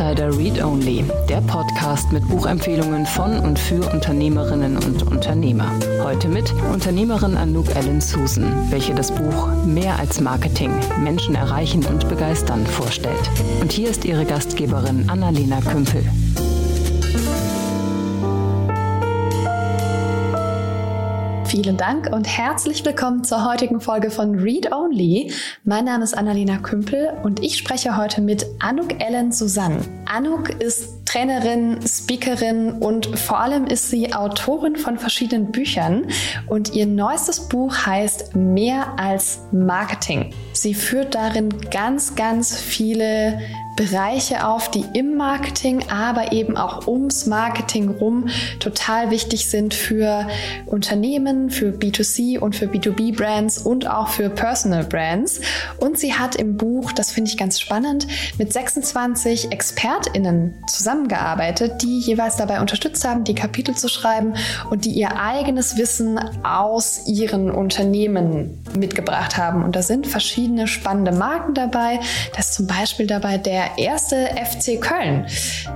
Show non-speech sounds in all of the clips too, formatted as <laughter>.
Insider Read Only, der Podcast mit Buchempfehlungen von und für Unternehmerinnen und Unternehmer. Heute mit Unternehmerin Anouk Ellen Susan, welche das Buch Mehr als Marketing, Menschen erreichen und begeistern vorstellt. Und hier ist ihre Gastgeberin Annalena Kümpel. Vielen Dank und herzlich willkommen zur heutigen Folge von Read Only. Mein Name ist Annalena Kümpel und ich spreche heute mit Anouk Ellen Susanne. Anouk ist Trainerin, Speakerin und vor allem ist sie Autorin von verschiedenen Büchern und ihr neuestes Buch heißt Mehr als Marketing. Sie führt darin ganz, ganz viele Bereiche auf, die im Marketing, aber eben auch ums Marketing rum total wichtig sind für Unternehmen, für B2C und für B2B-Brands und auch für Personal Brands. Und sie hat im Buch, das finde ich ganz spannend, mit 26 ExpertInnen zusammengearbeitet, die jeweils dabei unterstützt haben, die Kapitel zu schreiben und die ihr eigenes Wissen aus ihren Unternehmen mitgebracht haben. Und da sind verschiedene spannende Marken dabei. Da ist zum Beispiel dabei der erste FC Köln,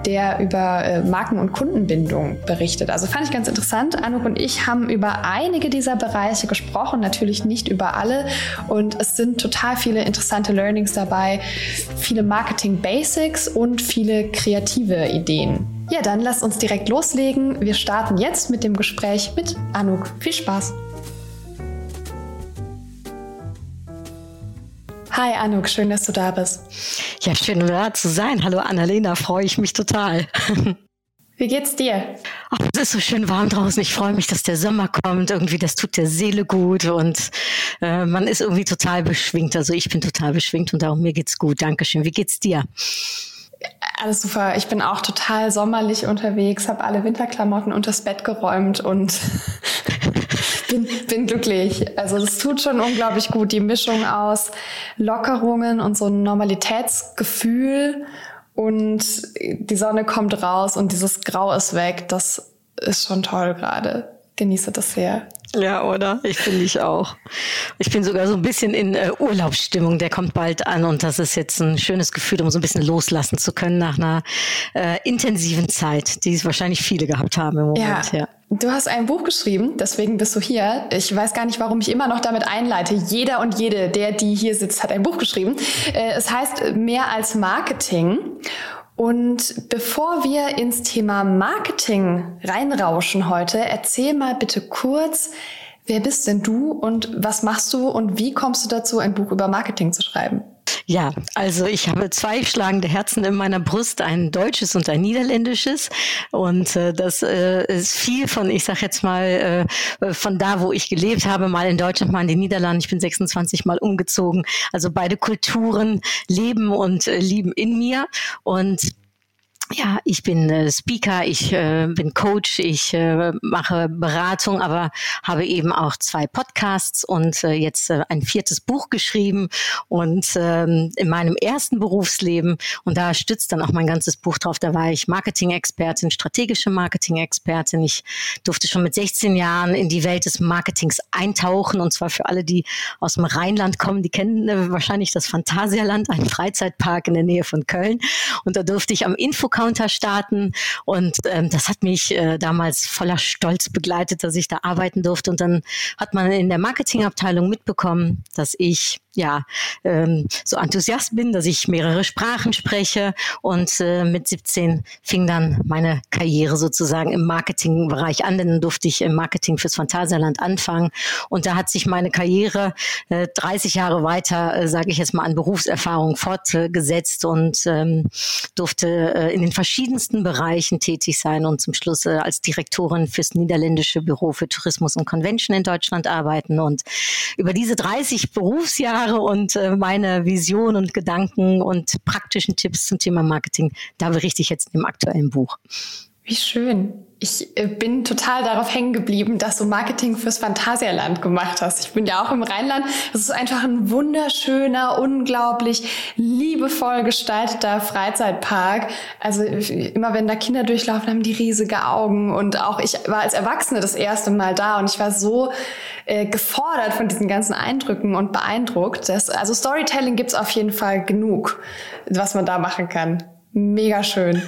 der über äh, Marken- und Kundenbindung berichtet. Also fand ich ganz interessant. Anuk und ich haben über einige dieser Bereiche gesprochen, natürlich nicht über alle. Und es sind total viele interessante Learnings dabei, viele Marketing Basics und viele kreative Ideen. Ja, dann lasst uns direkt loslegen. Wir starten jetzt mit dem Gespräch mit Anuk. Viel Spaß! Hi Anuk, schön, dass du da bist. Ja, schön da zu sein. Hallo Annalena, freue ich mich total. <laughs> Wie geht's dir? Ach, es ist so schön warm draußen. Ich freue mich, dass der Sommer kommt. Irgendwie, das tut der Seele gut und äh, man ist irgendwie total beschwingt. Also ich bin total beschwingt und darum mir geht's gut. Dankeschön. Wie geht's dir? Alles super. Ich bin auch total sommerlich unterwegs, habe alle Winterklamotten unters Bett geräumt und <laughs> bin, bin glücklich. Also es tut schon unglaublich gut, die Mischung aus Lockerungen und so ein Normalitätsgefühl und die Sonne kommt raus und dieses Grau ist weg. Das ist schon toll gerade. Genieße das sehr. Ja, oder? Ich finde ich auch. Ich bin sogar so ein bisschen in äh, Urlaubsstimmung. Der kommt bald an und das ist jetzt ein schönes Gefühl, um so ein bisschen loslassen zu können nach einer äh, intensiven Zeit, die es wahrscheinlich viele gehabt haben im Moment. Ja. ja. Du hast ein Buch geschrieben, deswegen bist du hier. Ich weiß gar nicht, warum ich immer noch damit einleite. Jeder und jede, der, die hier sitzt, hat ein Buch geschrieben. Äh, es heißt Mehr als Marketing. Und bevor wir ins Thema Marketing reinrauschen heute, erzähl mal bitte kurz, wer bist denn du und was machst du und wie kommst du dazu, ein Buch über Marketing zu schreiben? Ja, also ich habe zwei schlagende Herzen in meiner Brust, ein deutsches und ein niederländisches. Und äh, das äh, ist viel von, ich sage jetzt mal, äh, von da, wo ich gelebt habe, mal in Deutschland, mal in den Niederlanden. Ich bin 26 Mal umgezogen. Also beide Kulturen leben und äh, lieben in mir. Und ja, ich bin äh, Speaker, ich äh, bin Coach, ich äh, mache Beratung, aber habe eben auch zwei Podcasts und äh, jetzt äh, ein viertes Buch geschrieben und ähm, in meinem ersten Berufsleben und da stützt dann auch mein ganzes Buch drauf. Da war ich Marketing-Expertin, strategische Marketing-Expertin. Ich durfte schon mit 16 Jahren in die Welt des Marketings eintauchen und zwar für alle, die aus dem Rheinland kommen, die kennen äh, wahrscheinlich das Phantasialand, einen Freizeitpark in der Nähe von Köln und da durfte ich am Info Counter-Staaten. Und ähm, das hat mich äh, damals voller Stolz begleitet, dass ich da arbeiten durfte. Und dann hat man in der Marketingabteilung mitbekommen, dass ich ja ähm, so Enthusiast bin, dass ich mehrere Sprachen spreche und äh, mit 17 fing dann meine Karriere sozusagen im Marketingbereich an, dann durfte ich im Marketing fürs Phantasialand anfangen und da hat sich meine Karriere äh, 30 Jahre weiter, äh, sage ich jetzt mal, an Berufserfahrung fortgesetzt und ähm, durfte äh, in den verschiedensten Bereichen tätig sein und zum Schluss äh, als Direktorin fürs niederländische Büro für Tourismus und Convention in Deutschland arbeiten und über diese 30 Berufsjahre Jahre und äh, meine Vision und Gedanken und praktischen Tipps zum Thema Marketing, da berichte ich jetzt im aktuellen Buch. Wie schön. Ich äh, bin total darauf hängen geblieben, dass du Marketing fürs Phantasialand gemacht hast. Ich bin ja auch im Rheinland. Es ist einfach ein wunderschöner, unglaublich liebevoll gestalteter Freizeitpark. Also immer wenn da Kinder durchlaufen, haben die riesige Augen. Und auch ich war als Erwachsene das erste Mal da und ich war so äh, gefordert von diesen ganzen Eindrücken und beeindruckt. Dass, also Storytelling gibt's auf jeden Fall genug, was man da machen kann. Mega schön.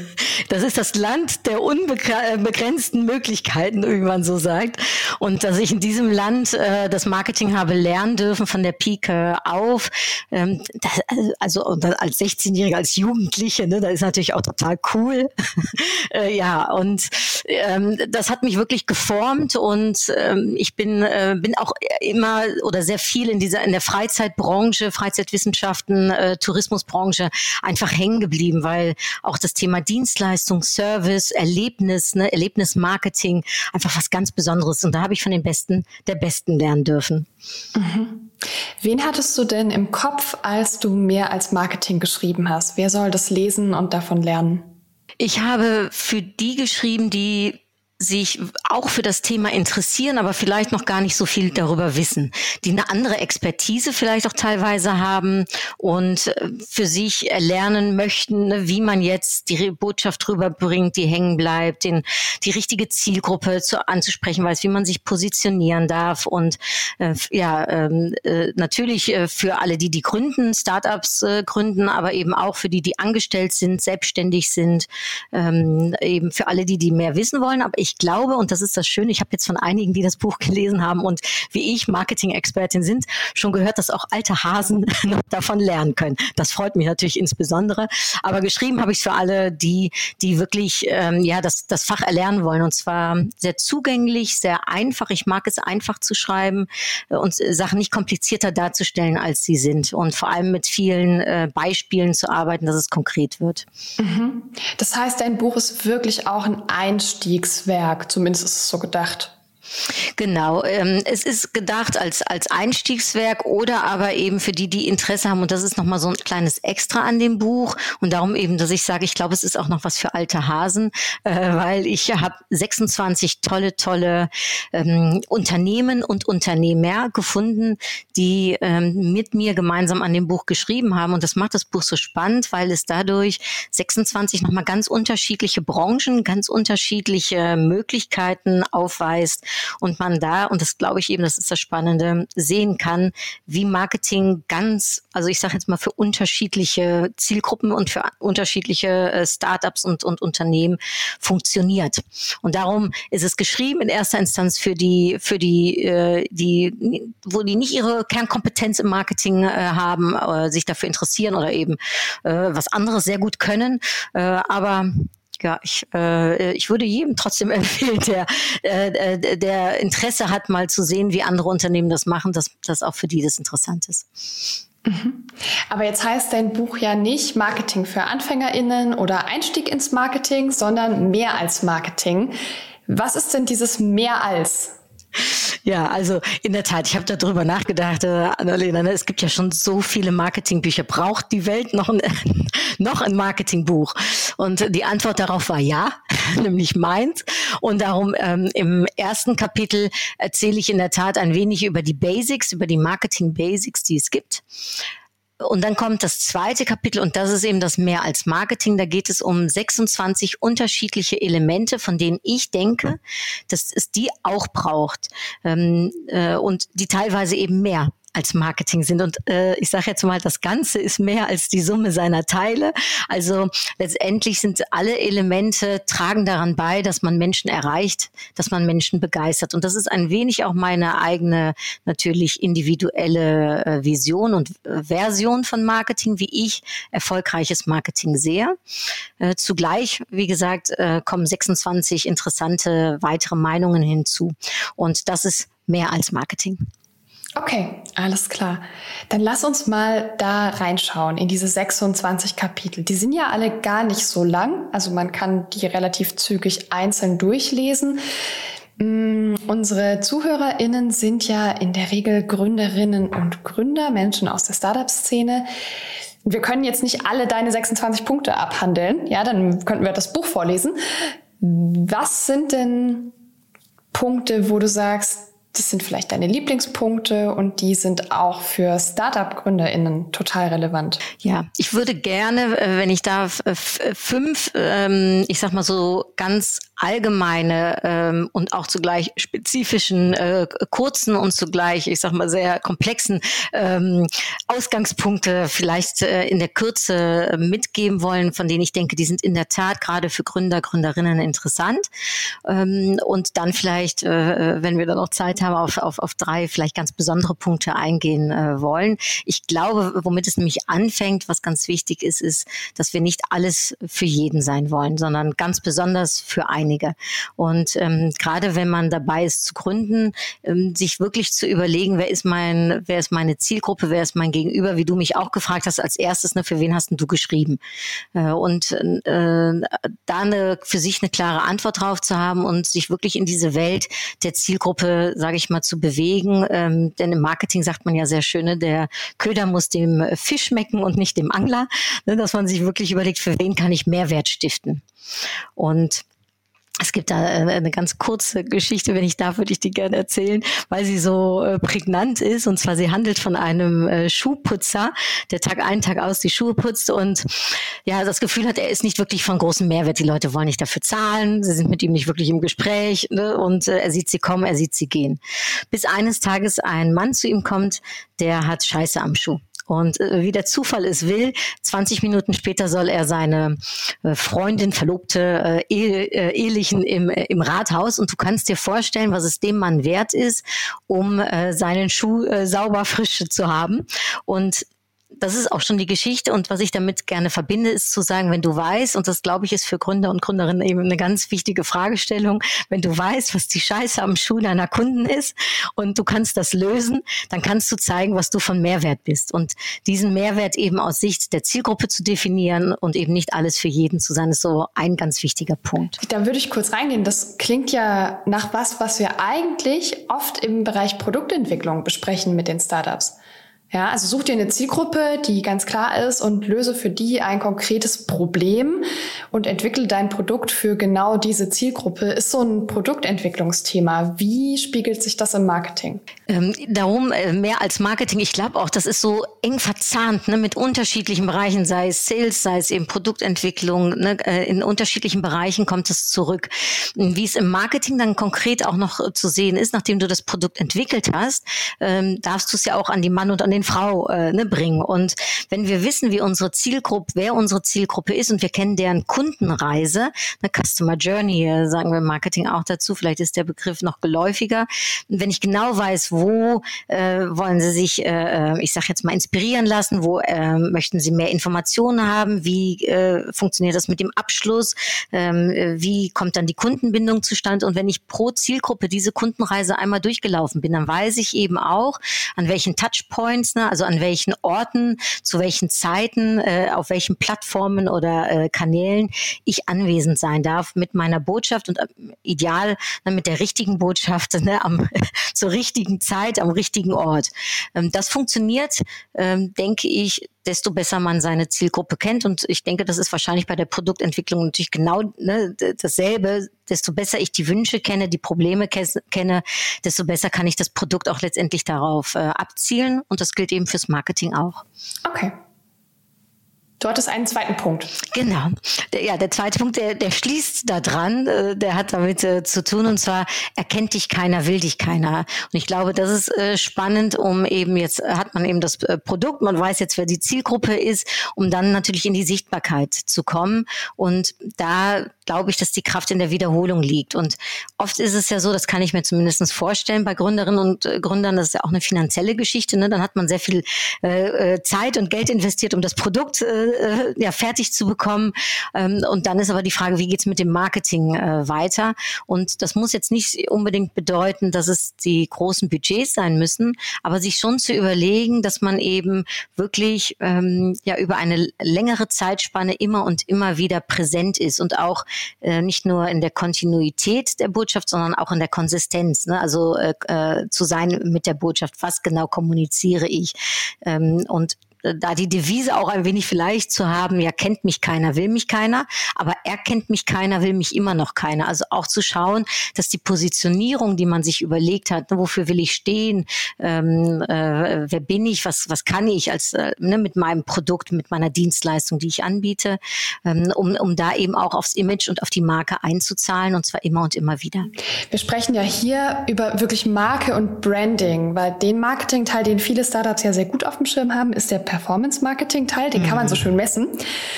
Das ist das Land der unbegrenzten Möglichkeiten, wie man so sagt. Und dass ich in diesem Land äh, das Marketing habe lernen dürfen von der Pike auf. Ähm, das, also als 16-Jährige, als Jugendliche, ne, das ist natürlich auch total cool. <laughs> äh, ja, und ähm, das hat mich wirklich geformt und ähm, ich bin, äh, bin auch immer oder sehr viel in dieser in der Freizeitbranche, Freizeitwissenschaften, äh, Tourismusbranche einfach hängen geblieben, weil auch das Thema Dienstleistung, Service, Erlebnis, ne, Erlebnismarketing, einfach was ganz Besonderes. Und da habe ich von den Besten der Besten lernen dürfen. Mhm. Wen hattest du denn im Kopf, als du mehr als Marketing geschrieben hast? Wer soll das lesen und davon lernen? Ich habe für die geschrieben, die sich auch für das Thema interessieren, aber vielleicht noch gar nicht so viel darüber wissen, die eine andere Expertise vielleicht auch teilweise haben und äh, für sich erlernen möchten, ne, wie man jetzt die Botschaft rüberbringt, die hängen bleibt, den, die richtige Zielgruppe zu, anzusprechen weiß, wie man sich positionieren darf und äh, ja, ähm, äh, natürlich äh, für alle, die die gründen, Startups äh, gründen, aber eben auch für die, die angestellt sind, selbstständig sind, ähm, eben für alle, die, die mehr wissen wollen, aber ich glaube, und das ist das Schöne, ich habe jetzt von einigen, die das Buch <laughs> gelesen haben und wie ich Marketing-Expertin sind, schon gehört, dass auch alte Hasen <laughs> noch davon lernen können. Das freut mich natürlich insbesondere. Aber geschrieben habe ich es für alle, die, die wirklich ähm, ja das, das Fach erlernen wollen. Und zwar sehr zugänglich, sehr einfach. Ich mag es einfach zu schreiben äh, und Sachen nicht komplizierter darzustellen, als sie sind. Und vor allem mit vielen äh, Beispielen zu arbeiten, dass es konkret wird. Mhm. Das heißt, dein Buch ist wirklich auch ein Einstiegswerk Werk, zumindest ist es so gedacht. Genau, ähm, es ist gedacht als, als Einstiegswerk oder aber eben für die, die Interesse haben. Und das ist nochmal so ein kleines Extra an dem Buch. Und darum eben, dass ich sage, ich glaube, es ist auch noch was für alte Hasen, äh, weil ich habe 26 tolle, tolle ähm, Unternehmen und Unternehmer gefunden, die ähm, mit mir gemeinsam an dem Buch geschrieben haben. Und das macht das Buch so spannend, weil es dadurch 26 nochmal ganz unterschiedliche Branchen, ganz unterschiedliche Möglichkeiten aufweist und man da, und das glaube ich eben, das ist das Spannende, sehen kann, wie Marketing ganz, also ich sage jetzt mal für unterschiedliche Zielgruppen und für unterschiedliche äh, Startups und, und Unternehmen funktioniert. Und darum ist es geschrieben in erster Instanz für die, für die, äh, die, wo die nicht ihre Kernkompetenz im Marketing äh, haben, äh, sich dafür interessieren oder eben äh, was anderes sehr gut können, äh, aber ja, ich, äh, ich würde jedem trotzdem <laughs> empfehlen, der, äh, äh, der Interesse hat, mal zu sehen, wie andere Unternehmen das machen, dass das auch für die das interessant ist. Mhm. Aber jetzt heißt dein Buch ja nicht Marketing für AnfängerInnen oder Einstieg ins Marketing, sondern mehr als Marketing. Was ist denn dieses mehr als? Ja, also in der Tat, ich habe darüber nachgedacht, äh, Annalena, ne, es gibt ja schon so viele Marketingbücher. Braucht die Welt noch ein, <laughs> noch ein Marketingbuch? Und die Antwort darauf war ja, <laughs> nämlich meins. Und darum ähm, im ersten Kapitel erzähle ich in der Tat ein wenig über die Basics, über die Marketing-Basics, die es gibt. Und dann kommt das zweite Kapitel und das ist eben das mehr als Marketing. Da geht es um 26 unterschiedliche Elemente, von denen ich denke, dass es die auch braucht ähm, äh, und die teilweise eben mehr als Marketing sind. Und äh, ich sage jetzt mal, das Ganze ist mehr als die Summe seiner Teile. Also letztendlich sind alle Elemente, tragen daran bei, dass man Menschen erreicht, dass man Menschen begeistert. Und das ist ein wenig auch meine eigene, natürlich individuelle äh, Vision und äh, Version von Marketing, wie ich erfolgreiches Marketing sehe. Äh, zugleich, wie gesagt, äh, kommen 26 interessante weitere Meinungen hinzu. Und das ist mehr als Marketing. Okay, alles klar. Dann lass uns mal da reinschauen in diese 26 Kapitel. Die sind ja alle gar nicht so lang, also man kann die relativ zügig einzeln durchlesen. Mm, unsere ZuhörerInnen sind ja in der Regel Gründerinnen und Gründer, Menschen aus der Startup-Szene. Wir können jetzt nicht alle deine 26 Punkte abhandeln. Ja, dann könnten wir das Buch vorlesen. Was sind denn Punkte, wo du sagst, das sind vielleicht deine Lieblingspunkte und die sind auch für Startup-GründerInnen total relevant. Ja, ich würde gerne, äh, wenn ich darf, äh, fünf, ähm, ich sag mal so ganz allgemeine ähm, und auch zugleich spezifischen, äh, kurzen und zugleich, ich sag mal, sehr komplexen ähm, Ausgangspunkte vielleicht äh, in der Kürze äh, mitgeben wollen, von denen ich denke, die sind in der Tat gerade für Gründer, Gründerinnen interessant. Und dann vielleicht, äh, wenn wir dann noch Zeit haben, auf, auf, auf drei vielleicht ganz besondere Punkte eingehen äh, wollen. Ich glaube, womit es nämlich anfängt, was ganz wichtig ist, ist, dass wir nicht alles für jeden sein wollen, sondern ganz besonders für einige. Und ähm, gerade wenn man dabei ist zu gründen, ähm, sich wirklich zu überlegen, wer ist mein, wer ist meine Zielgruppe, wer ist mein Gegenüber, wie du mich auch gefragt hast als erstes, ne, für wen hast du geschrieben? Äh, und äh, da eine, für sich eine klare Antwort drauf zu haben und sich wirklich in diese Welt der Zielgruppe, sage ich mal, zu bewegen. Ähm, denn im Marketing sagt man ja sehr schöne, der Köder muss dem Fisch schmecken und nicht dem Angler, ne, dass man sich wirklich überlegt, für wen kann ich Mehrwert stiften. Und es gibt da äh, eine ganz kurze Geschichte, wenn ich darf, würde ich die gerne erzählen, weil sie so äh, prägnant ist. Und zwar sie handelt von einem äh, Schuhputzer, der Tag ein, Tag aus die Schuhe putzt und ja, das Gefühl hat, er ist nicht wirklich von großem Mehrwert. Die Leute wollen nicht dafür zahlen, sie sind mit ihm nicht wirklich im Gespräch ne? und er sieht sie kommen, er sieht sie gehen. Bis eines Tages ein Mann zu ihm kommt, der hat Scheiße am Schuh. Und äh, wie der Zufall es will, 20 Minuten später soll er seine äh, Freundin, Verlobte, äh, ehe, äh, Ehelichen im, äh, im Rathaus. Und du kannst dir vorstellen, was es dem Mann wert ist, um äh, seinen Schuh äh, sauber frisch zu haben. Und das ist auch schon die Geschichte und was ich damit gerne verbinde, ist zu sagen, wenn du weißt, und das glaube ich ist für Gründer und Gründerinnen eben eine ganz wichtige Fragestellung, wenn du weißt, was die Scheiße am Schuh deiner Kunden ist und du kannst das lösen, dann kannst du zeigen, was du von Mehrwert bist und diesen Mehrwert eben aus Sicht der Zielgruppe zu definieren und eben nicht alles für jeden zu sein, ist so ein ganz wichtiger Punkt. Da würde ich kurz reingehen. Das klingt ja nach was, was wir eigentlich oft im Bereich Produktentwicklung besprechen mit den Startups. Ja, also such dir eine Zielgruppe, die ganz klar ist und löse für die ein konkretes Problem und entwickle dein Produkt für genau diese Zielgruppe. Ist so ein Produktentwicklungsthema. Wie spiegelt sich das im Marketing? Ähm, darum äh, mehr als Marketing. Ich glaube auch, das ist so eng verzahnt ne, mit unterschiedlichen Bereichen, sei es Sales, sei es eben Produktentwicklung. Ne, äh, in unterschiedlichen Bereichen kommt es zurück. Wie es im Marketing dann konkret auch noch zu sehen ist, nachdem du das Produkt entwickelt hast, ähm, darfst du es ja auch an die Mann und an den Frau äh, ne, bringen. Und wenn wir wissen, wie unsere Zielgruppe, wer unsere Zielgruppe ist und wir kennen deren Kundenreise, eine Customer Journey, äh, sagen wir Marketing auch dazu, vielleicht ist der Begriff noch geläufiger. Wenn ich genau weiß, wo äh, wollen sie sich, äh, äh ich sage jetzt mal, inspirieren lassen, wo äh, möchten sie mehr Informationen haben, wie äh, funktioniert das mit dem Abschluss, ähm, wie kommt dann die Kundenbindung zustande und wenn ich pro Zielgruppe diese Kundenreise einmal durchgelaufen bin, dann weiß ich eben auch, an welchen Touchpoints Künstler, also an welchen Orten, zu welchen Zeiten, äh, auf welchen Plattformen oder äh, Kanälen ich anwesend sein darf mit meiner Botschaft und äh, ideal ne, mit der richtigen Botschaft ne, am, <laughs> zur richtigen Zeit, am richtigen Ort. Ähm, das funktioniert, ähm, denke ich, desto besser man seine Zielgruppe kennt. Und ich denke, das ist wahrscheinlich bei der Produktentwicklung natürlich genau ne, dasselbe. Desto besser ich die Wünsche kenne, die Probleme kenne, desto besser kann ich das Produkt auch letztendlich darauf äh, abzielen. Und das gilt eben fürs Marketing auch. Okay. Du hattest einen zweiten Punkt. Genau. Der, ja, der zweite Punkt, der, der schließt da dran, äh, der hat damit äh, zu tun und zwar erkennt dich keiner, will dich keiner. Und ich glaube, das ist äh, spannend, um eben jetzt hat man eben das äh, Produkt, man weiß jetzt, wer die Zielgruppe ist, um dann natürlich in die Sichtbarkeit zu kommen. Und da glaube ich, dass die Kraft in der Wiederholung liegt. Und oft ist es ja so, das kann ich mir zumindest vorstellen bei Gründerinnen und äh, Gründern, das ist ja auch eine finanzielle Geschichte. Ne? Dann hat man sehr viel äh, äh Zeit und Geld investiert, um das Produkt äh, ja, fertig zu bekommen. Ähm, und dann ist aber die Frage, wie geht's mit dem Marketing äh, weiter? Und das muss jetzt nicht unbedingt bedeuten, dass es die großen Budgets sein müssen, aber sich schon zu überlegen, dass man eben wirklich ähm, ja über eine längere Zeitspanne immer und immer wieder präsent ist und auch äh, nicht nur in der Kontinuität der Botschaft, sondern auch in der Konsistenz. Ne? Also äh, äh, zu sein mit der Botschaft, was genau kommuniziere ich. Ähm, und da die Devise auch ein wenig vielleicht zu haben, ja, kennt mich keiner, will mich keiner, aber er kennt mich keiner, will mich immer noch keiner. Also auch zu schauen, dass die Positionierung, die man sich überlegt hat, ne, wofür will ich stehen, ähm, äh, wer bin ich, was, was kann ich als äh, ne, mit meinem Produkt, mit meiner Dienstleistung, die ich anbiete, ähm, um, um da eben auch aufs Image und auf die Marke einzuzahlen und zwar immer und immer wieder. Wir sprechen ja hier über wirklich Marke und Branding, weil den Marketing-Teil, den viele Startups ja sehr gut auf dem Schirm haben, ist der Performance-Marketing-Teil. Den mhm. kann man so mhm. schön messen.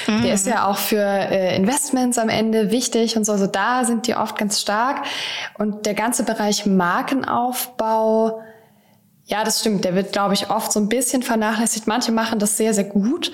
Mhm. Der ist ja auch für äh, Investments am Ende wichtig und so. Also da sind die oft ganz stark. Und der ganze Bereich Markenaufbau, ja, das stimmt. Der wird, glaube ich, oft so ein bisschen vernachlässigt. Manche machen das sehr, sehr gut.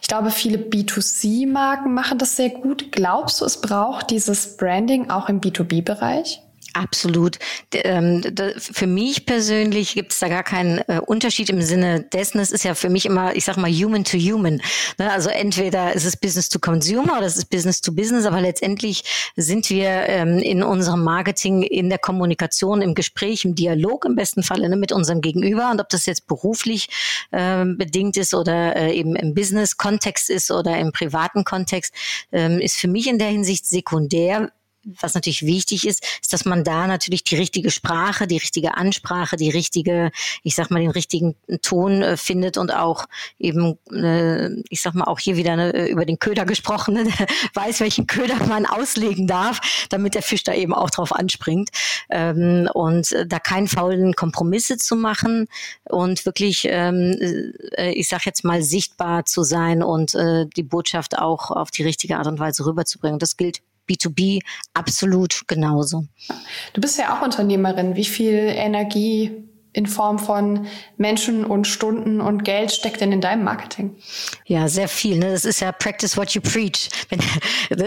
Ich glaube, viele B2C-Marken machen das sehr gut. Glaubst du, es braucht dieses Branding auch im B2B-Bereich? Absolut. Ähm, für mich persönlich gibt es da gar keinen äh, Unterschied im Sinne dessen. Es ist ja für mich immer, ich sag mal, human to human. Ne? Also entweder ist es Business to Consumer oder es ist Business to Business, aber letztendlich sind wir ähm, in unserem Marketing, in der Kommunikation, im Gespräch, im Dialog im besten Falle ne, mit unserem Gegenüber. Und ob das jetzt beruflich ähm, bedingt ist oder äh, eben im Business-Kontext ist oder im privaten Kontext, ist für mich in der Hinsicht sekundär was natürlich wichtig ist, ist, dass man da natürlich die richtige Sprache, die richtige Ansprache, die richtige, ich sag mal, den richtigen Ton äh, findet und auch eben, äh, ich sag mal, auch hier wieder ne, über den Köder gesprochen, <laughs> ne, weiß, welchen Köder man auslegen darf, damit der Fisch da eben auch drauf anspringt. Ähm, und äh, da keinen faulen Kompromisse zu machen und wirklich, ähm, äh, ich sag jetzt mal, sichtbar zu sein und äh, die Botschaft auch auf die richtige Art und Weise rüberzubringen. Das gilt B2B absolut genauso. Du bist ja auch Unternehmerin. Wie viel Energie in Form von Menschen und Stunden und Geld steckt denn in deinem Marketing? Ja, sehr viel. Ne? Das ist ja practice what you preach. Wenn,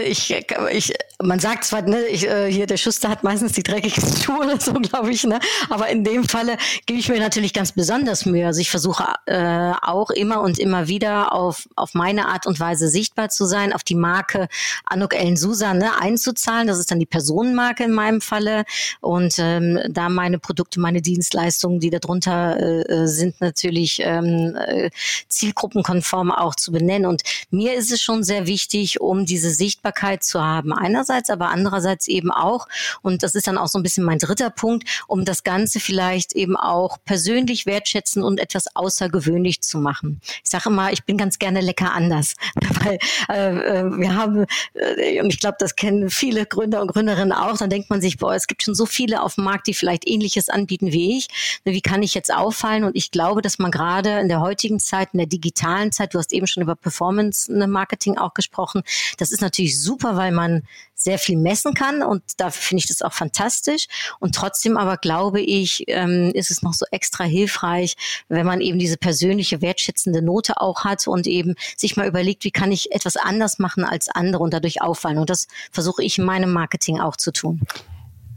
<laughs> ich, ich, man sagt zwar, ne, ich, äh, hier der Schuster hat meistens die dreckigsten <laughs> Schuhe oder so, glaube ich. Ne? Aber in dem Falle gebe ich mir natürlich ganz besonders Mühe. Also ich versuche äh, auch immer und immer wieder auf, auf meine Art und Weise sichtbar zu sein, auf die Marke Anuk Ellen Susan ne, einzuzahlen. Das ist dann die Personenmarke in meinem Falle. Und ähm, da meine Produkte, meine Dienstleistungen die darunter äh, äh, sind, natürlich ähm, äh, zielgruppenkonform auch zu benennen. Und mir ist es schon sehr wichtig, um diese Sichtbarkeit zu haben. Einerseits, aber andererseits eben auch, und das ist dann auch so ein bisschen mein dritter Punkt, um das Ganze vielleicht eben auch persönlich wertschätzen und etwas außergewöhnlich zu machen. Ich sage immer, ich bin ganz gerne lecker anders, <laughs> weil äh, äh, wir haben, äh, und ich glaube, das kennen viele Gründer und Gründerinnen auch, dann denkt man sich, boah, es gibt schon so viele auf dem Markt, die vielleicht ähnliches anbieten wie ich wie kann ich jetzt auffallen? Und ich glaube, dass man gerade in der heutigen Zeit, in der digitalen Zeit, du hast eben schon über Performance Marketing auch gesprochen, das ist natürlich super, weil man sehr viel messen kann und da finde ich das auch fantastisch. Und trotzdem aber glaube ich, ähm, ist es noch so extra hilfreich, wenn man eben diese persönliche wertschätzende Note auch hat und eben sich mal überlegt, wie kann ich etwas anders machen als andere und dadurch auffallen. Und das versuche ich in meinem Marketing auch zu tun.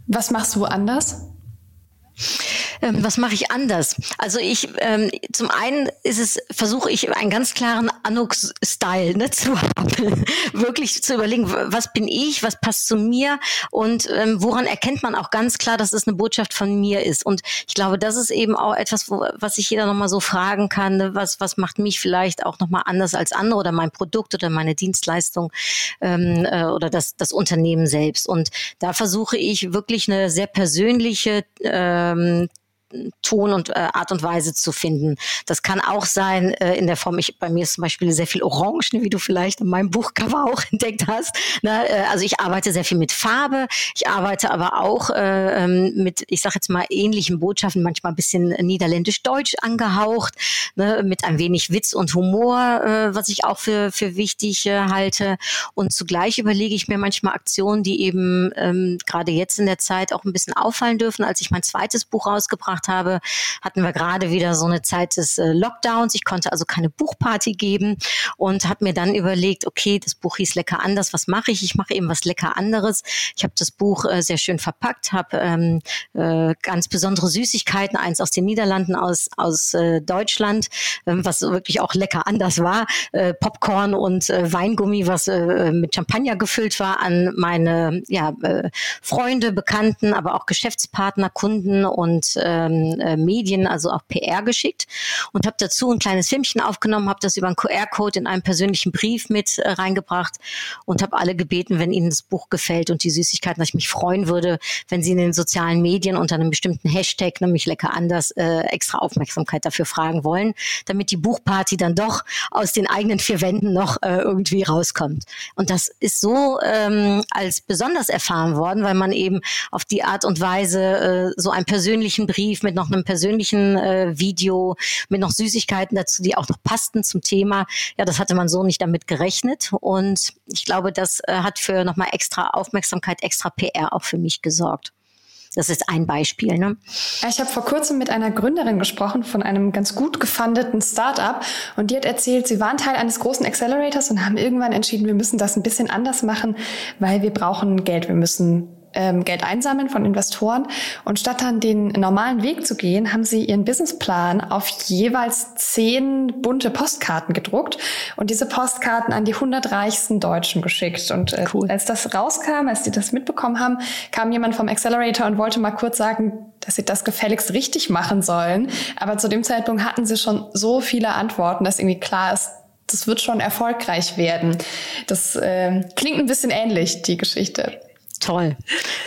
Was machst du anders? Ähm, was mache ich anders? Also ich, ähm, zum einen ist es, versuche ich einen ganz klaren Anuk-Style ne, zu <laughs> haben. Wirklich zu überlegen, was bin ich, was passt zu mir und ähm, woran erkennt man auch ganz klar, dass es eine Botschaft von mir ist. Und ich glaube, das ist eben auch etwas, wo, was sich jeder nochmal so fragen kann, ne, was, was macht mich vielleicht auch nochmal anders als andere oder mein Produkt oder meine Dienstleistung ähm, äh, oder das, das Unternehmen selbst. Und da versuche ich wirklich eine sehr persönliche ähm, Ton und äh, Art und Weise zu finden. Das kann auch sein äh, in der Form, ich, bei mir ist zum Beispiel sehr viel Orange, wie du vielleicht in meinem Buchcover <laughs> auch entdeckt hast. Ne? Äh, also ich arbeite sehr viel mit Farbe, ich arbeite aber auch äh, ähm, mit, ich sage jetzt mal, ähnlichen Botschaften, manchmal ein bisschen niederländisch-deutsch angehaucht, ne? mit ein wenig Witz und Humor, äh, was ich auch für, für wichtig äh, halte. Und zugleich überlege ich mir manchmal Aktionen, die eben ähm, gerade jetzt in der Zeit auch ein bisschen auffallen dürfen. Als ich mein zweites Buch rausgebracht gemacht habe, hatten wir gerade wieder so eine Zeit des äh, Lockdowns. Ich konnte also keine Buchparty geben und habe mir dann überlegt, okay, das Buch hieß Lecker anders, was mache ich? Ich mache eben was lecker anderes. Ich habe das Buch äh, sehr schön verpackt, habe ähm, äh, ganz besondere Süßigkeiten, eins aus den Niederlanden, aus, aus äh, Deutschland, äh, was wirklich auch lecker anders war, äh, Popcorn und äh, Weingummi, was mit Champagner gefüllt war, an meine ja, Freunde, Bekannten, aber auch Geschäftspartner, Kunden und äh, ähm, äh, Medien, also auch PR geschickt und habe dazu ein kleines Filmchen aufgenommen, habe das über einen QR-Code in einem persönlichen Brief mit äh, reingebracht und habe alle gebeten, wenn ihnen das Buch gefällt und die Süßigkeiten, dass ich mich freuen würde, wenn sie in den sozialen Medien unter einem bestimmten Hashtag, nämlich lecker anders, äh, extra Aufmerksamkeit dafür fragen wollen, damit die Buchparty dann doch aus den eigenen vier Wänden noch äh, irgendwie rauskommt. Und das ist so ähm, als besonders erfahren worden, weil man eben auf die Art und Weise äh, so einen persönlichen Brief mit noch einem persönlichen äh, Video, mit noch Süßigkeiten dazu, die auch noch passten zum Thema. Ja, das hatte man so nicht damit gerechnet. Und ich glaube, das äh, hat für nochmal extra Aufmerksamkeit, extra PR auch für mich gesorgt. Das ist ein Beispiel. Ne? Ich habe vor kurzem mit einer Gründerin gesprochen von einem ganz gut gefundeten Startup und die hat erzählt, sie waren Teil eines großen Accelerators und haben irgendwann entschieden, wir müssen das ein bisschen anders machen, weil wir brauchen Geld, wir müssen ähm, Geld einsammeln von Investoren. Und statt dann den normalen Weg zu gehen, haben sie ihren Businessplan auf jeweils zehn bunte Postkarten gedruckt und diese Postkarten an die 100 reichsten Deutschen geschickt. Und äh, cool. als das rauskam, als die das mitbekommen haben, kam jemand vom Accelerator und wollte mal kurz sagen, dass sie das gefälligst richtig machen sollen. Aber zu dem Zeitpunkt hatten sie schon so viele Antworten, dass irgendwie klar ist, das wird schon erfolgreich werden. Das äh, klingt ein bisschen ähnlich, die Geschichte. Toll.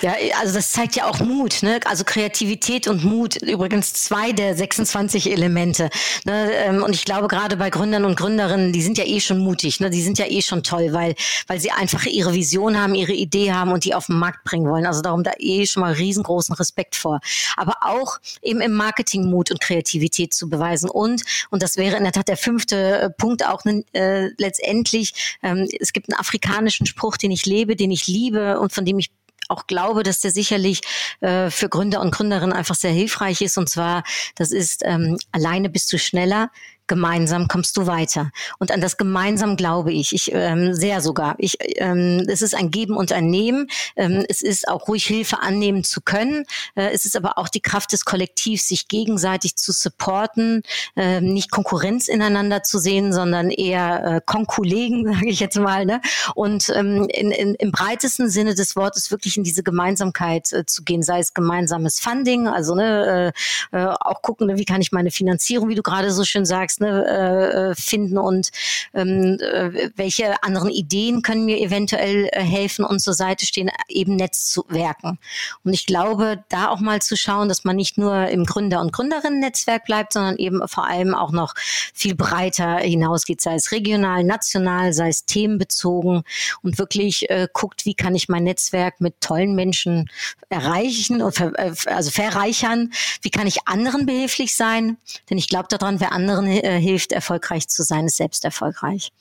Ja, also das zeigt ja auch Mut, ne? Also Kreativität und Mut, übrigens zwei der 26 Elemente. Ne? Ähm, und ich glaube, gerade bei Gründern und Gründerinnen, die sind ja eh schon mutig, ne? Die sind ja eh schon toll, weil, weil sie einfach ihre Vision haben, ihre Idee haben und die auf den Markt bringen wollen. Also darum da eh schon mal riesengroßen Respekt vor. Aber auch eben im Marketing Mut und Kreativität zu beweisen. Und, und das wäre in der Tat der fünfte äh, Punkt auch äh, letztendlich, ähm, es gibt einen afrikanischen Spruch, den ich lebe, den ich liebe und von dem ich auch glaube, dass der sicherlich äh, für Gründer und Gründerinnen einfach sehr hilfreich ist. Und zwar, das ist ähm, alleine bist du schneller, gemeinsam kommst du weiter. Und an das gemeinsam glaube ich, ich ähm, sehr sogar. Ich, ähm, es ist ein Geben und ein Nehmen. Ähm, es ist auch ruhig Hilfe annehmen zu können. Äh, es ist aber auch die Kraft des Kollektivs, sich gegenseitig zu supporten, äh, nicht Konkurrenz ineinander zu sehen, sondern eher äh, Konkulegen, <laughs> sage ich jetzt mal. Ne? Und ähm, in, in, im breitesten Sinne des Wortes wirklich in diese Gemeinsamkeit äh, zu gehen, sei es gemeinsames Funding, also ne, äh, äh auch gucken, ne, wie kann ich meine Finanzierung, wie du gerade so schön sagst, sagst, ne, äh, äh, finden und ähm, äh, welche anderen Ideen können mir eventuell äh, helfen und zur Seite stehen, eben Netzwerken. Und ich glaube, da auch mal zu schauen, dass man nicht nur im Gründer- und Gründerinnen-Netzwerk bleibt, sondern eben vor allem auch noch viel breiter hinausgeht, sei es regional, national, sei es themenbezogen und wirklich äh, guckt, wie kann ich mein Netzwerk mit tollen Menschen erreichen und ver äh, also verreichern, wie kann ich anderen behilflich sein, denn ich glaube daran, wer anderen äh, hilft, erfolgreich zu sein, ist selbst erfolgreich.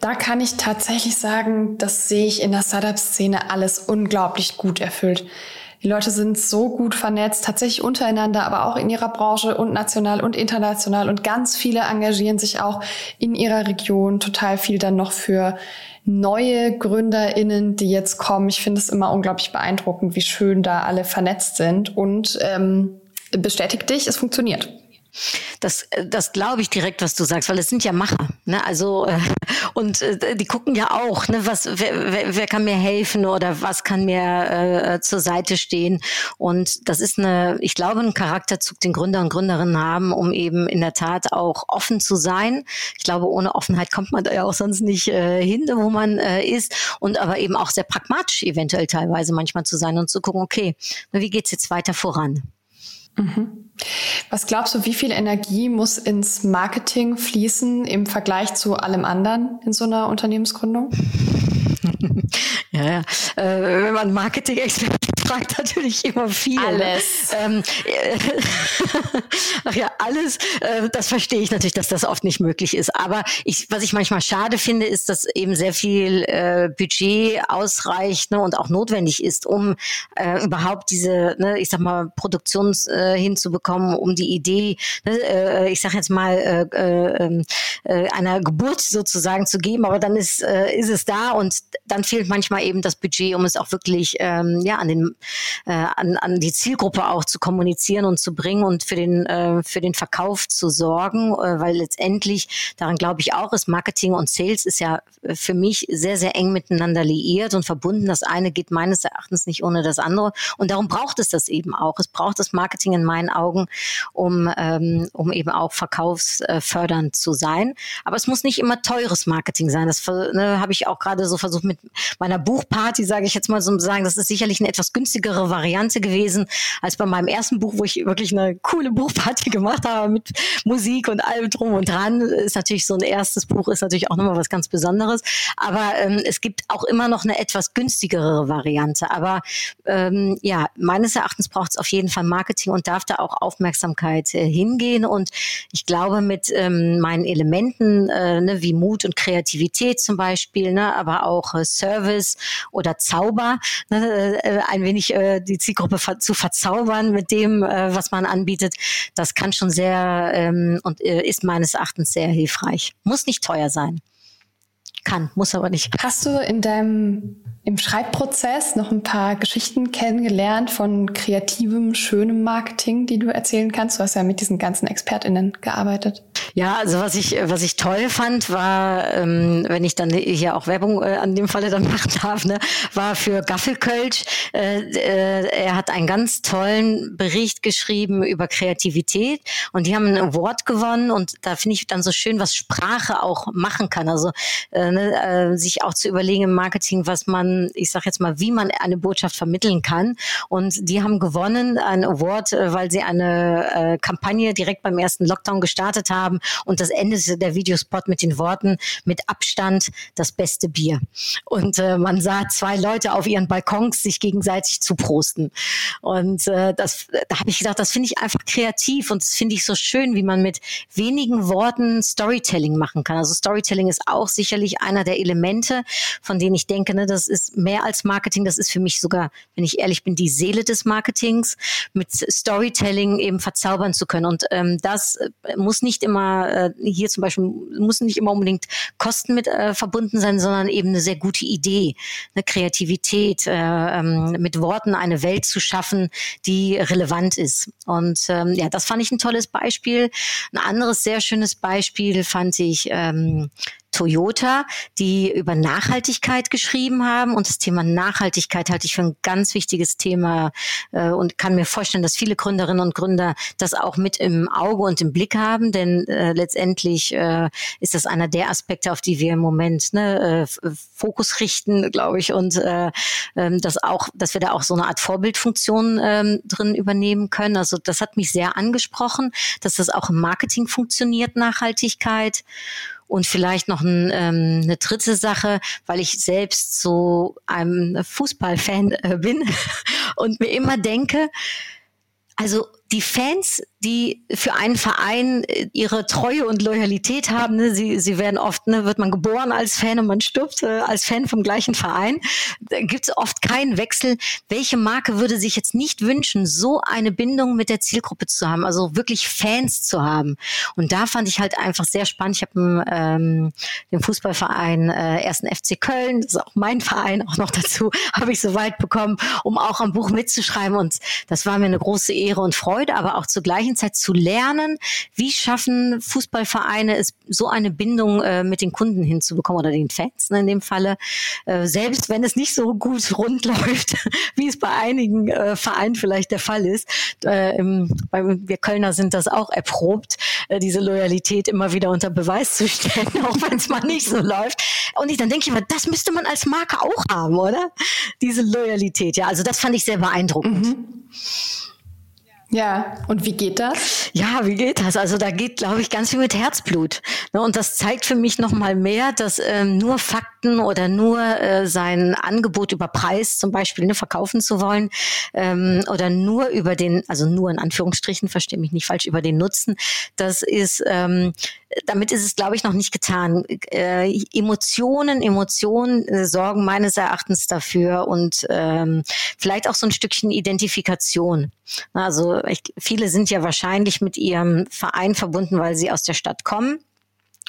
Da kann ich tatsächlich sagen, das sehe ich in der Startup-Szene alles unglaublich gut erfüllt. Die Leute sind so gut vernetzt, tatsächlich untereinander, aber auch in ihrer Branche und national und international. Und ganz viele engagieren sich auch in ihrer Region total viel dann noch für neue GründerInnen, die jetzt kommen. Ich finde es immer unglaublich beeindruckend, wie schön da alle vernetzt sind. Und ähm, bestätigt dich, es funktioniert. Das, äh, das glaube ich direkt, was du sagst, weil es sind ja Macher. Ne? Also äh, und äh, die gucken ja auch, ne, was wer, wer, wer kann mir helfen oder was kann mir äh, zur Seite stehen. Und das ist eine, ich glaube, ein Charakterzug, den Gründer und Gründerinnen haben, um eben in der Tat auch offen zu sein. Ich glaube, ohne Offenheit kommt man da ja auch sonst nicht äh, hin, wo man äh, ist. Und aber eben auch sehr pragmatisch eventuell teilweise manchmal zu sein und zu gucken, okay, wie geht's jetzt weiter voran? Mhm. Was glaubst du, wie viel Energie muss ins Marketing fließen im Vergleich zu allem anderen in so einer Unternehmensgründung? <laughs> ja, ja. Äh, wenn man Marketing-Experten fragt, natürlich immer viel. Ne? Alles. Ähm, äh, <laughs> ach ja, alles. Äh, das verstehe ich natürlich, dass das oft nicht möglich ist. Aber ich, was ich manchmal schade finde, ist, dass eben sehr viel äh, Budget ausreicht ne, und auch notwendig ist, um äh, überhaupt diese, ne, ich sag mal, Produktion äh, hinzubekommen, um die Idee, ne, äh, ich sag jetzt mal, äh, äh, äh, einer Geburt sozusagen zu geben. Aber dann ist, ist es da und dann fehlt manchmal eben das Budget, um es auch wirklich ähm, ja an den äh, an, an die Zielgruppe auch zu kommunizieren und zu bringen und für den äh, für den Verkauf zu sorgen, äh, weil letztendlich daran glaube ich auch, ist Marketing und Sales ist ja für mich sehr sehr eng miteinander liiert und verbunden. Das eine geht meines Erachtens nicht ohne das andere und darum braucht es das eben auch. Es braucht das Marketing in meinen Augen, um ähm, um eben auch verkaufsfördernd zu sein. Aber es muss nicht immer teures Marketing sein. Das ne, habe ich auch gerade so versucht mit meiner Buchparty, sage ich jetzt mal so sagen. Das ist sicherlich eine etwas günstigere Variante gewesen als bei meinem ersten Buch, wo ich wirklich eine coole Buchparty gemacht habe mit Musik und allem drum und dran. Ist natürlich so ein erstes Buch, ist natürlich auch nochmal was ganz Besonderes. Aber ähm, es gibt auch immer noch eine etwas günstigere Variante. Aber ähm, ja, meines Erachtens braucht es auf jeden Fall Marketing und darf da auch Aufmerksamkeit äh, hingehen. Und ich glaube, mit ähm, meinen Elementen äh, ne, wie Mut und Kreativität zum Beispiel, ne, aber auch äh, Service oder Zauber, ne, äh, ein wenig äh, die Zielgruppe ver zu verzaubern mit dem, äh, was man anbietet, das kann schon sehr ähm, und äh, ist meines Erachtens sehr hilfreich. Muss nicht teuer sein. Kann, muss aber nicht. Hast du in deinem im Schreibprozess noch ein paar Geschichten kennengelernt von kreativem, schönem Marketing, die du erzählen kannst? Du hast ja mit diesen ganzen ExpertInnen gearbeitet. Ja, also was ich, was ich toll fand, war, ähm, wenn ich dann hier auch Werbung äh, an dem Falle dann <laughs> machen darf, ne, war für Gaffelkölsch. Äh, äh, er hat einen ganz tollen Bericht geschrieben über Kreativität und die haben ein Award gewonnen und da finde ich dann so schön, was Sprache auch machen kann. Also äh, ne, äh, sich auch zu überlegen im Marketing, was man ich sage jetzt mal, wie man eine Botschaft vermitteln kann. Und die haben gewonnen, ein Award, äh, weil sie eine äh, Kampagne direkt beim ersten Lockdown gestartet haben. Und das endete der Videospot mit den Worten, mit Abstand das beste Bier. Und äh, man sah zwei Leute auf ihren Balkons sich gegenseitig zuprosten. Und äh, das, da habe ich gedacht, das finde ich einfach kreativ und das finde ich so schön, wie man mit wenigen Worten Storytelling machen kann. Also Storytelling ist auch sicherlich einer der Elemente, von denen ich denke, ne, das ist ist mehr als Marketing, das ist für mich sogar, wenn ich ehrlich bin, die Seele des Marketings, mit Storytelling eben verzaubern zu können. Und ähm, das äh, muss nicht immer, äh, hier zum Beispiel, muss nicht immer unbedingt Kosten mit äh, verbunden sein, sondern eben eine sehr gute Idee, eine Kreativität, äh, ähm, mit Worten eine Welt zu schaffen, die relevant ist. Und ähm, ja, das fand ich ein tolles Beispiel. Ein anderes sehr schönes Beispiel fand ich ähm, Toyota, die über Nachhaltigkeit geschrieben haben. Und das Thema Nachhaltigkeit halte ich für ein ganz wichtiges Thema äh, und kann mir vorstellen, dass viele Gründerinnen und Gründer das auch mit im Auge und im Blick haben. Denn äh, letztendlich äh, ist das einer der Aspekte, auf die wir im Moment ne, äh, Fokus richten, glaube ich, und äh, äh, dass auch, dass wir da auch so eine Art Vorbildfunktion äh, drin übernehmen können. Also das hat mich sehr angesprochen, dass das auch im Marketing funktioniert, Nachhaltigkeit. Und vielleicht noch ein, ähm, eine dritte Sache, weil ich selbst so ein Fußballfan äh, bin <laughs> und mir immer denke, also die Fans die für einen Verein äh, ihre Treue und Loyalität haben. Ne? Sie, sie werden oft, ne, wird man geboren als Fan und man stirbt äh, als Fan vom gleichen Verein. Da gibt es oft keinen Wechsel. Welche Marke würde sich jetzt nicht wünschen, so eine Bindung mit der Zielgruppe zu haben, also wirklich Fans zu haben? Und da fand ich halt einfach sehr spannend. Ich habe ähm, den Fußballverein äh, ersten FC Köln, das ist auch mein Verein, auch noch dazu, <laughs> habe ich so weit bekommen, um auch am Buch mitzuschreiben. Und das war mir eine große Ehre und Freude, aber auch zugleich Zeit zu lernen, wie schaffen Fußballvereine es, so eine Bindung äh, mit den Kunden hinzubekommen oder den Fans ne, in dem Falle, äh, selbst wenn es nicht so gut rund <laughs> läuft, wie es bei einigen äh, Vereinen vielleicht der Fall ist. Äh, im, bei, wir Kölner sind das auch erprobt, äh, diese Loyalität immer wieder unter Beweis zu stellen, <laughs> auch wenn es mal nicht so läuft. Und ich, dann denke ich mir, das müsste man als Marke auch haben, oder? Diese Loyalität. Ja, also das fand ich sehr beeindruckend. Mhm. Ja, und wie geht das? Ja, wie geht das? Also da geht, glaube ich, ganz viel mit Herzblut. Ne, und das zeigt für mich noch mal mehr, dass ähm, nur Fakten oder nur äh, sein Angebot über Preis zum Beispiel ne, verkaufen zu wollen ähm, oder nur über den, also nur in Anführungsstrichen, verstehe mich nicht falsch, über den Nutzen, das ist ähm, damit ist es, glaube ich, noch nicht getan. Äh, Emotionen, Emotionen äh, sorgen meines Erachtens dafür und ähm, vielleicht auch so ein Stückchen Identifikation. Also ich, viele sind ja wahrscheinlich mit ihrem Verein verbunden, weil sie aus der Stadt kommen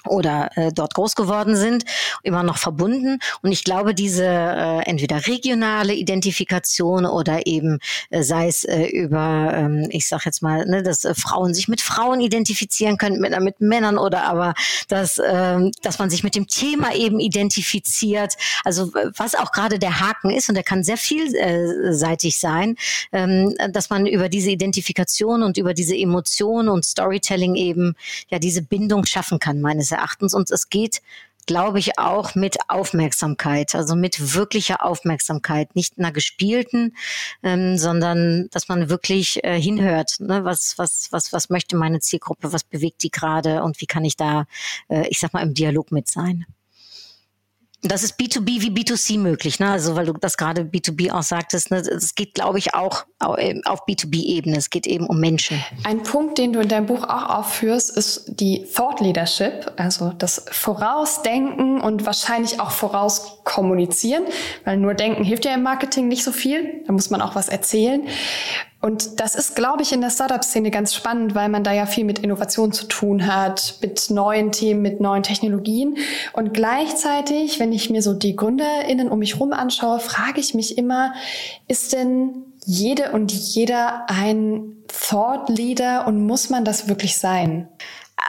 oder äh, dort groß geworden sind, immer noch verbunden. Und ich glaube, diese äh, entweder regionale Identifikation oder eben äh, sei es äh, über, ähm, ich sag jetzt mal, ne, dass äh, Frauen sich mit Frauen identifizieren können, mit, mit Männern oder aber dass, äh, dass man sich mit dem Thema eben identifiziert. Also was auch gerade der Haken ist, und der kann sehr vielseitig sein, ähm, dass man über diese Identifikation und über diese Emotionen und Storytelling eben ja diese Bindung schaffen kann, meines Erachtens. Und es geht glaube ich, auch mit Aufmerksamkeit, also mit wirklicher Aufmerksamkeit, nicht einer gespielten, ähm, sondern dass man wirklich äh, hinhört, ne? was, was, was, was möchte meine Zielgruppe, was bewegt die gerade und wie kann ich da, äh, ich sag mal, im Dialog mit sein. Das ist B2B wie B2C möglich, ne? Also weil du das gerade B2B auch sagtest, ne? es geht, glaube ich, auch auf B2B-Ebene. Es geht eben um Menschen. Ein Punkt, den du in deinem Buch auch aufführst, ist die Thought Leadership, also das Vorausdenken und wahrscheinlich auch vorauskommunizieren, weil nur denken hilft ja im Marketing nicht so viel. Da muss man auch was erzählen. Und das ist, glaube ich, in der Startup-Szene ganz spannend, weil man da ja viel mit Innovation zu tun hat, mit neuen Themen, mit neuen Technologien. Und gleichzeitig, wenn ich mir so die GründerInnen um mich rum anschaue, frage ich mich immer, ist denn jede und jeder ein Thought Leader und muss man das wirklich sein?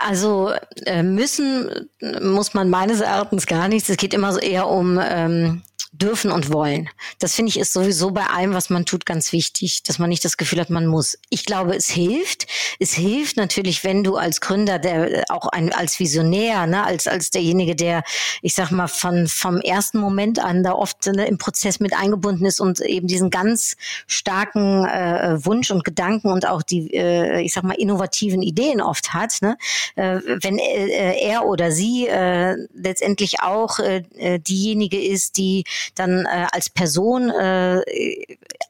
Also äh, müssen muss man meines Erachtens gar nichts. Es geht immer so eher um ähm, dürfen und wollen. Das finde ich ist sowieso bei allem, was man tut, ganz wichtig, dass man nicht das Gefühl hat, man muss. Ich glaube, es hilft. Es hilft natürlich, wenn du als Gründer, der auch ein, als Visionär, ne, als als derjenige, der, ich sag mal, von vom ersten Moment an da oft ne, im Prozess mit eingebunden ist und eben diesen ganz starken äh, Wunsch und Gedanken und auch die, äh, ich sag mal, innovativen Ideen oft hat. Ne? Äh, wenn äh, er oder sie äh, letztendlich auch äh, diejenige ist, die dann äh, als Person, äh,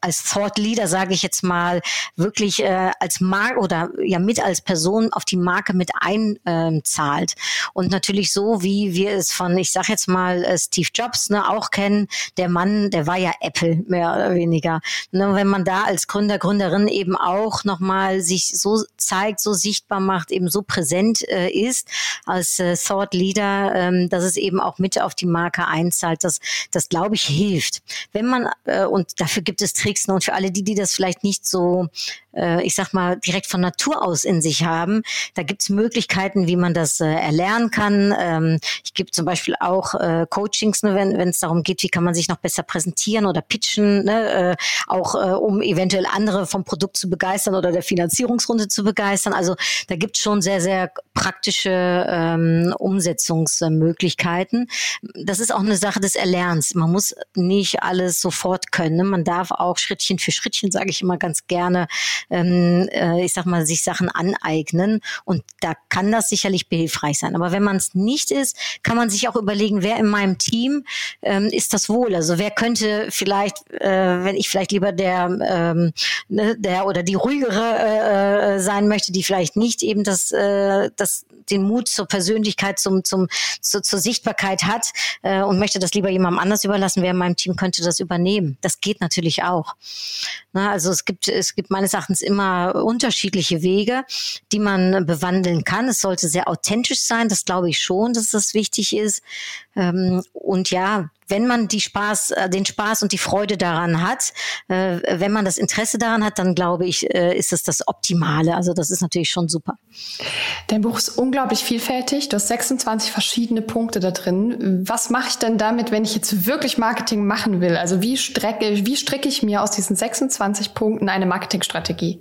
als Thought Leader, sage ich jetzt mal, wirklich äh, als Marke oder ja mit als Person auf die Marke mit einzahlt. Ähm, und natürlich so, wie wir es von, ich sage jetzt mal, äh, Steve Jobs ne, auch kennen, der Mann, der war ja Apple, mehr oder weniger. Ne, wenn man da als Gründer, Gründerin eben auch nochmal sich so zeigt, so sichtbar macht, eben so präsent äh, ist als äh, Thought Leader, ähm, dass es eben auch mit auf die Marke einzahlt, das, das glaube glaube ich, hilft. Wenn man, äh, und dafür gibt es Tricks, ne, und für alle die, die das vielleicht nicht so äh, ich sag mal, direkt von Natur aus in sich haben. Da gibt es Möglichkeiten, wie man das äh, erlernen kann. Ähm, ich gebe zum Beispiel auch äh, Coachings, ne, wenn es darum geht, wie kann man sich noch besser präsentieren oder pitchen, ne, äh, auch äh, um eventuell andere vom Produkt zu begeistern oder der Finanzierungsrunde zu begeistern. Also da gibt es schon sehr, sehr praktische ähm, Umsetzungsmöglichkeiten. Das ist auch eine Sache des Erlernens. Man muss nicht alles sofort können. Ne? Man darf auch Schrittchen für Schrittchen, sage ich immer ganz gerne, ähm, äh, ich sag mal, sich Sachen aneignen. Und da kann das sicherlich behilfreich sein. Aber wenn man es nicht ist, kann man sich auch überlegen, wer in meinem Team ähm, ist das wohl? Also wer könnte vielleicht, äh, wenn ich vielleicht lieber der, ähm, ne, der oder die ruhigere äh, äh, sein möchte, die vielleicht nicht eben das, äh, das den Mut zur Persönlichkeit, zum, zum, zu, zur Sichtbarkeit hat äh, und möchte das lieber jemandem anders überlassen, wer in meinem Team könnte das übernehmen. Das geht natürlich auch. Na, also es gibt, es gibt meines Erachtens immer unterschiedliche Wege, die man bewandeln kann. Es sollte sehr authentisch sein, das glaube ich schon, dass das wichtig ist. Ähm, und ja, wenn man die Spaß, äh, den Spaß und die Freude daran hat, äh, wenn man das Interesse daran hat, dann glaube ich, äh, ist es das Optimale. Also das ist natürlich schon super. Dein Buch ist unglaublich vielfältig. Du hast 26 verschiedene Punkte da drin. Was mache ich denn damit, wenn ich jetzt wirklich Marketing machen will? Also wie strecke, wie stricke ich mir aus diesen 26 Punkten eine Marketingstrategie?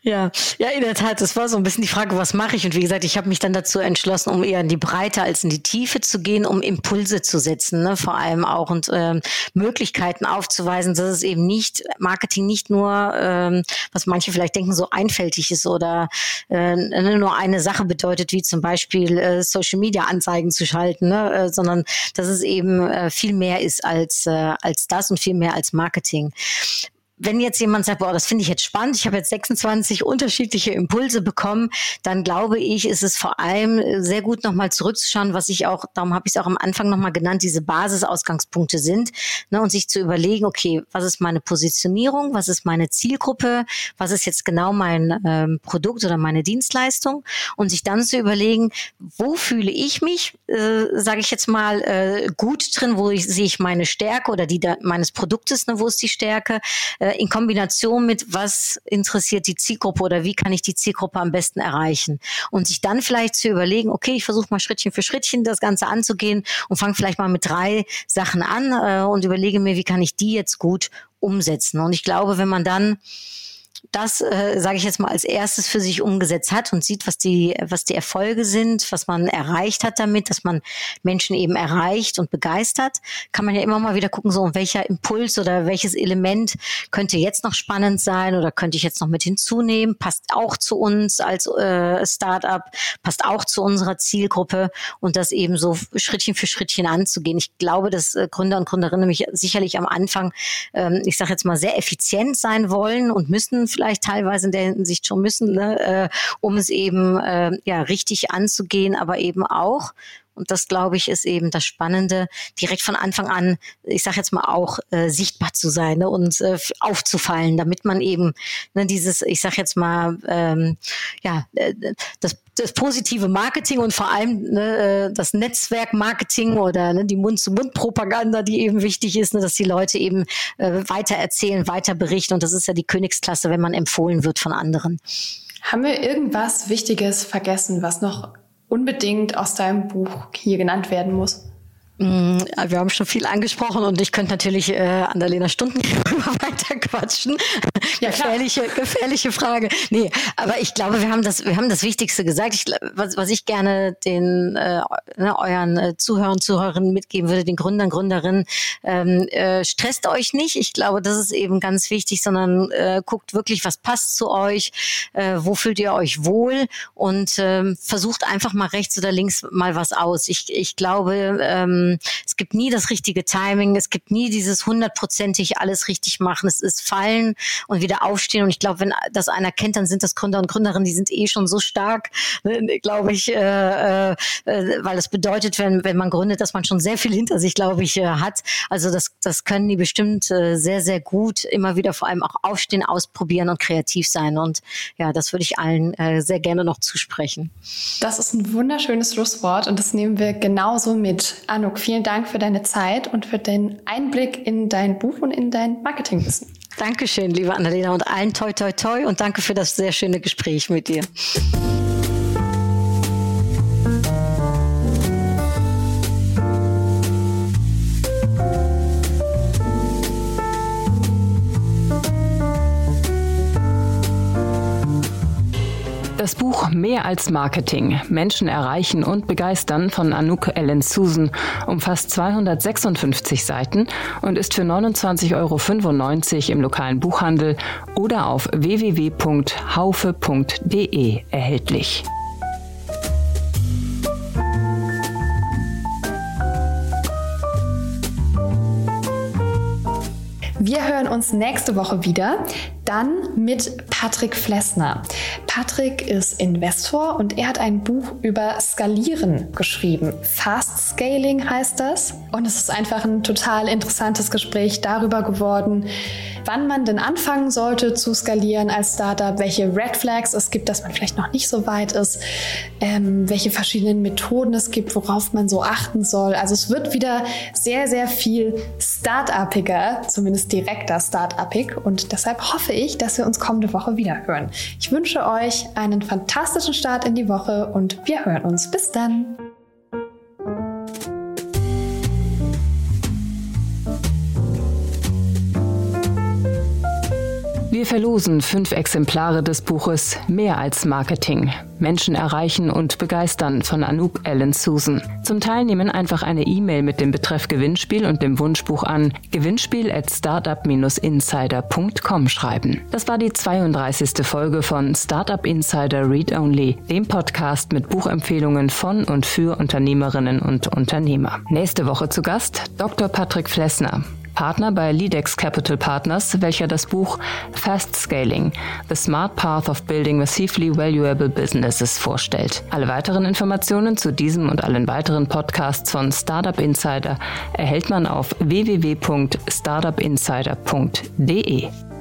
Ja, ja, in der Tat. Das war so ein bisschen die Frage, was mache ich? Und wie gesagt, ich habe mich dann dazu entschlossen, um eher in die Breite als in die Tiefe zu gehen, um Impulse zu setzen, ne? vor allem auch und ähm, Möglichkeiten aufzuweisen, dass es eben nicht Marketing nicht nur, ähm, was manche vielleicht denken, so einfältig ist oder äh, ne, nur eine Sache bedeutet, wie zum Beispiel äh, Social Media Anzeigen zu schalten, ne? äh, sondern dass es eben äh, viel mehr ist als äh, als das und viel mehr als Marketing wenn jetzt jemand sagt, boah, das finde ich jetzt spannend, ich habe jetzt 26 unterschiedliche Impulse bekommen, dann glaube ich, ist es vor allem äh, sehr gut nochmal zurückzuschauen, was ich auch, darum habe ich es auch am Anfang nochmal genannt, diese Basisausgangspunkte sind ne, und sich zu überlegen, okay, was ist meine Positionierung, was ist meine Zielgruppe, was ist jetzt genau mein ähm, Produkt oder meine Dienstleistung und sich dann zu überlegen, wo fühle ich mich, äh, sage ich jetzt mal, äh, gut drin, wo ich, sehe ich meine Stärke oder die da, meines Produktes, ne, wo ist die Stärke, äh, in Kombination mit, was interessiert die Zielgruppe oder wie kann ich die Zielgruppe am besten erreichen. Und sich dann vielleicht zu überlegen, okay, ich versuche mal Schrittchen für Schrittchen das Ganze anzugehen und fange vielleicht mal mit drei Sachen an äh, und überlege mir, wie kann ich die jetzt gut umsetzen. Und ich glaube, wenn man dann das, äh, sage ich jetzt mal, als erstes für sich umgesetzt hat und sieht, was die, was die Erfolge sind, was man erreicht hat damit, dass man Menschen eben erreicht und begeistert, kann man ja immer mal wieder gucken, so welcher Impuls oder welches Element könnte jetzt noch spannend sein oder könnte ich jetzt noch mit hinzunehmen, passt auch zu uns als äh, Startup, passt auch zu unserer Zielgruppe und das eben so Schrittchen für Schrittchen anzugehen. Ich glaube, dass äh, Gründer und Gründerinnen nämlich sicherlich am Anfang, ähm, ich sage jetzt mal, sehr effizient sein wollen und müssen vielleicht teilweise in der Hinsicht schon müssen, ne, äh, um es eben äh, ja richtig anzugehen, aber eben auch und das, glaube ich, ist eben das Spannende, direkt von Anfang an, ich sage jetzt mal auch, äh, sichtbar zu sein ne, und äh, aufzufallen, damit man eben ne, dieses, ich sage jetzt mal, ähm, ja, äh, das, das positive Marketing und vor allem ne, äh, das Netzwerkmarketing oder ne, die Mund-zu-Mund-Propaganda, die eben wichtig ist, ne, dass die Leute eben äh, weiter erzählen, weiter berichten. Und das ist ja die Königsklasse, wenn man empfohlen wird von anderen. Haben wir irgendwas Wichtiges vergessen, was noch unbedingt aus deinem Buch hier genannt werden muss? Mm, wir haben schon viel angesprochen und ich könnte natürlich äh, Annalena Stunden <laughs> weiter quatschen. <laughs> Ja, gefährliche, gefährliche Frage. Nee, aber ich glaube, wir haben das, wir haben das Wichtigste gesagt. Ich, was, was ich gerne den äh, ne, euren äh, Zuhörern, Zuhörerinnen mitgeben würde, den Gründern, Gründerinnen, ähm, äh, stresst euch nicht. Ich glaube, das ist eben ganz wichtig, sondern äh, guckt wirklich, was passt zu euch, äh, wo fühlt ihr euch wohl und äh, versucht einfach mal rechts oder links mal was aus. Ich, ich glaube, ähm, es gibt nie das richtige Timing, es gibt nie dieses hundertprozentig alles richtig machen. Es ist fallen und wieder aufstehen. Und ich glaube, wenn das einer kennt, dann sind das Gründer und Gründerinnen, die sind eh schon so stark, <laughs> ne, glaube ich, äh, äh, weil das bedeutet, wenn, wenn man gründet, dass man schon sehr viel hinter sich, glaube ich, äh, hat. Also das, das können die bestimmt äh, sehr, sehr gut immer wieder vor allem auch aufstehen, ausprobieren und kreativ sein. Und ja, das würde ich allen äh, sehr gerne noch zusprechen. Das ist ein wunderschönes Schlusswort und das nehmen wir genauso mit. Anuk, vielen Dank für deine Zeit und für den Einblick in dein Buch und in dein Marketingwissen. Dankeschön, liebe Annalena und allen toi toi toi und danke für das sehr schöne Gespräch mit dir. Das Buch Mehr als Marketing, Menschen erreichen und begeistern von Anouk Ellen Susan umfasst 256 Seiten und ist für 29,95 Euro im lokalen Buchhandel oder auf www.haufe.de erhältlich. Wir hören uns nächste Woche wieder, dann mit Patrick Flessner. Patrick ist Investor und er hat ein Buch über Skalieren geschrieben. Fast Scaling heißt das. Und es ist einfach ein total interessantes Gespräch darüber geworden, wann man denn anfangen sollte zu skalieren als Startup, welche Red Flags es gibt, dass man vielleicht noch nicht so weit ist, ähm, welche verschiedenen Methoden es gibt, worauf man so achten soll. Also es wird wieder sehr, sehr viel Startupiger, zumindest direkter Startupig. Und deshalb hoffe ich, dass wir uns kommende Woche wieder hören. Ich wünsche euch einen fantastischen Start in die Woche und wir hören uns. Bis dann. Wir verlosen fünf Exemplare des Buches Mehr als Marketing. Menschen erreichen und begeistern von Anouk Ellen Susan. Zum Teilnehmen einfach eine E-Mail mit dem Betreff Gewinnspiel und dem Wunschbuch an gewinnspiel at startup-insider.com schreiben. Das war die 32. Folge von Startup Insider Read Only, dem Podcast mit Buchempfehlungen von und für Unternehmerinnen und Unternehmer. Nächste Woche zu Gast Dr. Patrick Flessner. Partner bei Lidex Capital Partners, welcher das Buch Fast Scaling, The Smart Path of Building Massively Valuable Businesses vorstellt. Alle weiteren Informationen zu diesem und allen weiteren Podcasts von Startup Insider erhält man auf www.startupinsider.de.